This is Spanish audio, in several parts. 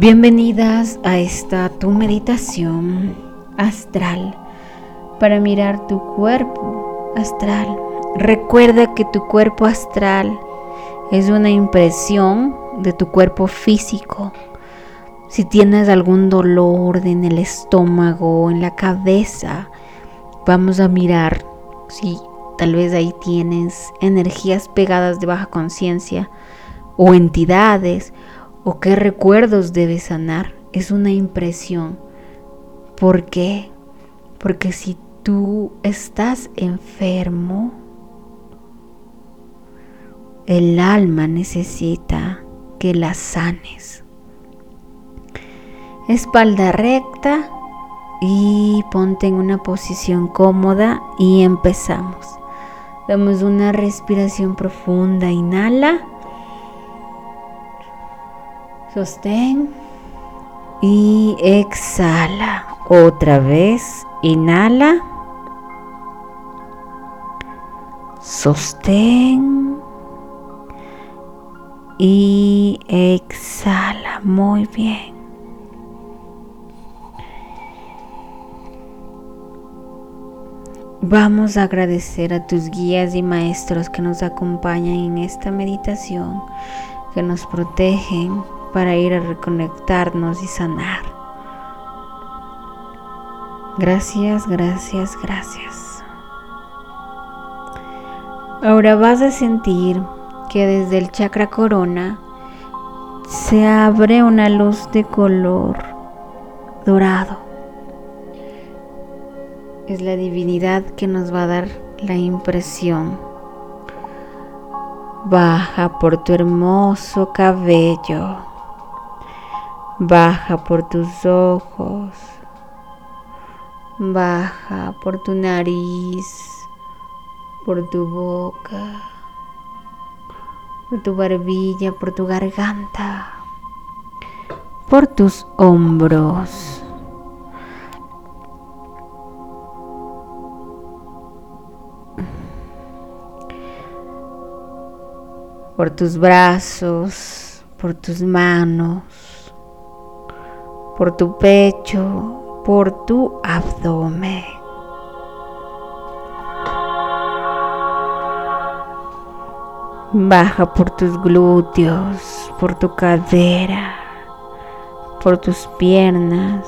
Bienvenidas a esta tu meditación astral para mirar tu cuerpo astral. Recuerda que tu cuerpo astral es una impresión de tu cuerpo físico. Si tienes algún dolor en el estómago, en la cabeza, vamos a mirar si tal vez ahí tienes energías pegadas de baja conciencia o entidades o qué recuerdos debes sanar. Es una impresión. ¿Por qué? Porque si tú estás enfermo, el alma necesita que la sanes. Espalda recta y ponte en una posición cómoda y empezamos. Damos una respiración profunda, inhala. Sostén y exhala. Otra vez, inhala. Sostén y exhala. Muy bien. Vamos a agradecer a tus guías y maestros que nos acompañan en esta meditación, que nos protegen para ir a reconectarnos y sanar. Gracias, gracias, gracias. Ahora vas a sentir que desde el chakra corona se abre una luz de color dorado. Es la divinidad que nos va a dar la impresión. Baja por tu hermoso cabello. Baja por tus ojos. Baja por tu nariz, por tu boca por tu barbilla, por tu garganta, por tus hombros. por tus brazos, por tus manos, por tu pecho, por tu abdomen. Baja por tus glúteos, por tu cadera, por tus piernas.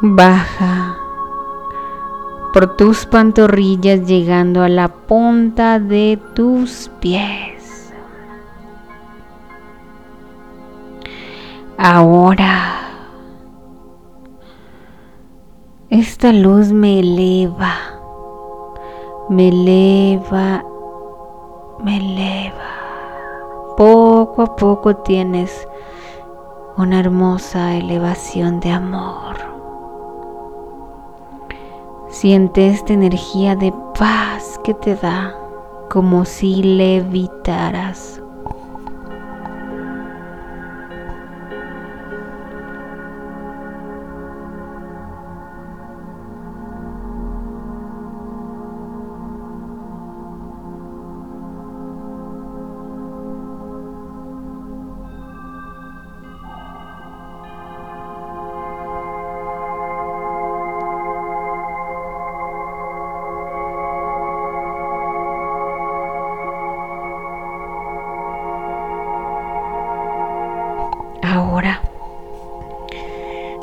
Baja por tus pantorrillas llegando a la punta de tus pies. Ahora Esta luz me eleva, me eleva, me eleva. Poco a poco tienes una hermosa elevación de amor. Siente esta energía de paz que te da como si levitaras.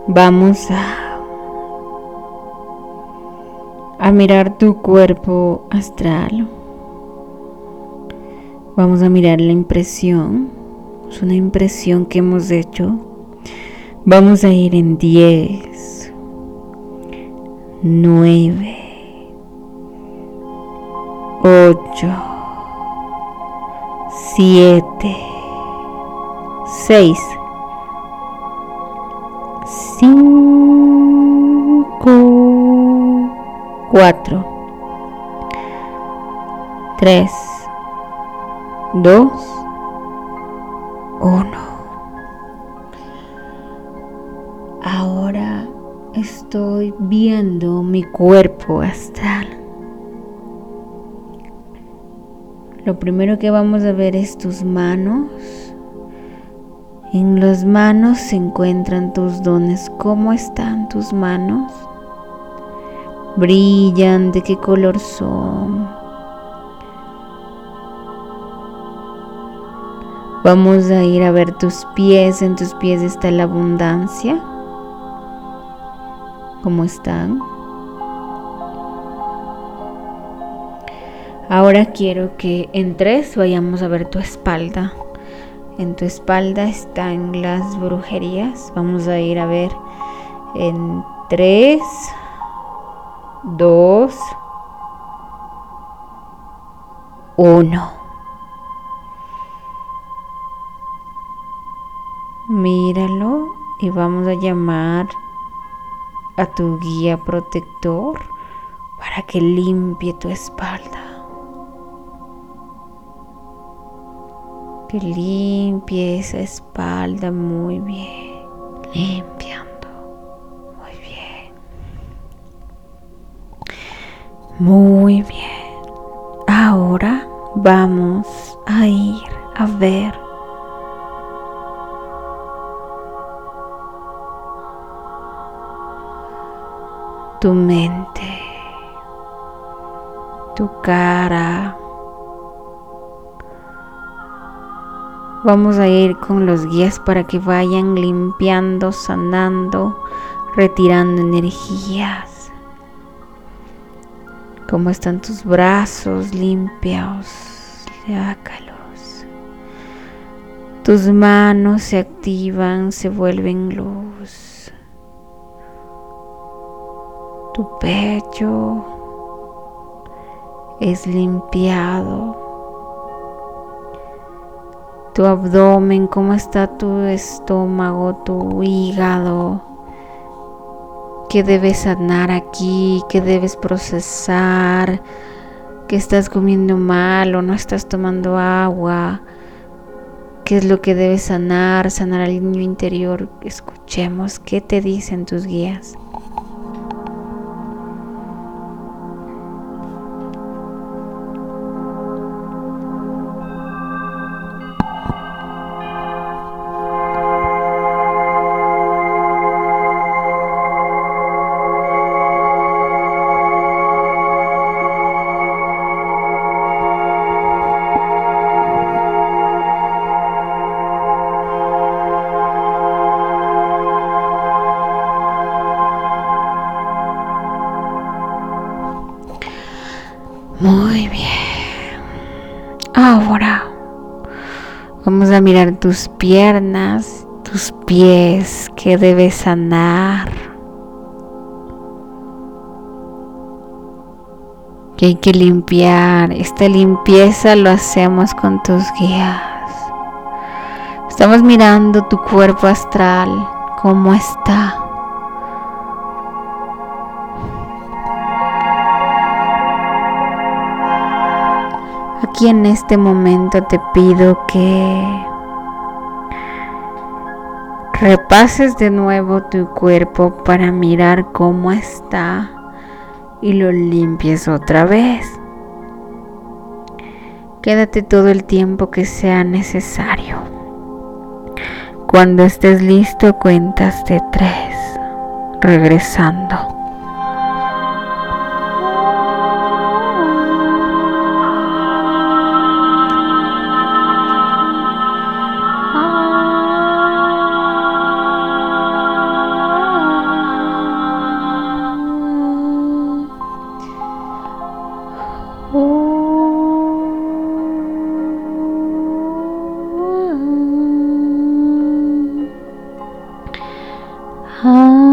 Vamos a, a mirar tu cuerpo astral. Vamos a mirar la impresión. Es una impresión que hemos hecho. Vamos a ir en 10, 9, 8, 7, 6, 4, 3, 2, 1. Ahora estoy viendo mi cuerpo astral. Lo primero que vamos a ver es tus manos. En las manos se encuentran tus dones. ¿Cómo están tus manos? ¿Brillan? ¿De qué color son? Vamos a ir a ver tus pies. En tus pies está la abundancia. ¿Cómo están? Ahora quiero que en tres vayamos a ver tu espalda. En tu espalda están las brujerías. Vamos a ir a ver en tres, dos, uno. Míralo y vamos a llamar a tu guía protector para que limpie tu espalda. que limpie esa espalda muy bien, limpiando muy bien. Ahora vamos a ir a ver tu mente, tu cara, Vamos a ir con los guías para que vayan limpiando, sanando, retirando energías. ¿Cómo están tus brazos limpios? Sácalos. Tus manos se activan, se vuelven luz. Tu pecho es limpiado tu abdomen, cómo está tu estómago, tu hígado, qué debes sanar aquí, qué debes procesar, qué estás comiendo mal o no estás tomando agua, qué es lo que debes sanar, sanar al niño interior. Escuchemos qué te dicen tus guías. Muy bien. Ahora vamos a mirar tus piernas, tus pies que debes sanar. Que hay que limpiar. Esta limpieza lo hacemos con tus guías. Estamos mirando tu cuerpo astral, cómo está. Aquí en este momento te pido que repases de nuevo tu cuerpo para mirar cómo está y lo limpies otra vez. Quédate todo el tiempo que sea necesario. Cuando estés listo cuentas de tres, regresando. 啊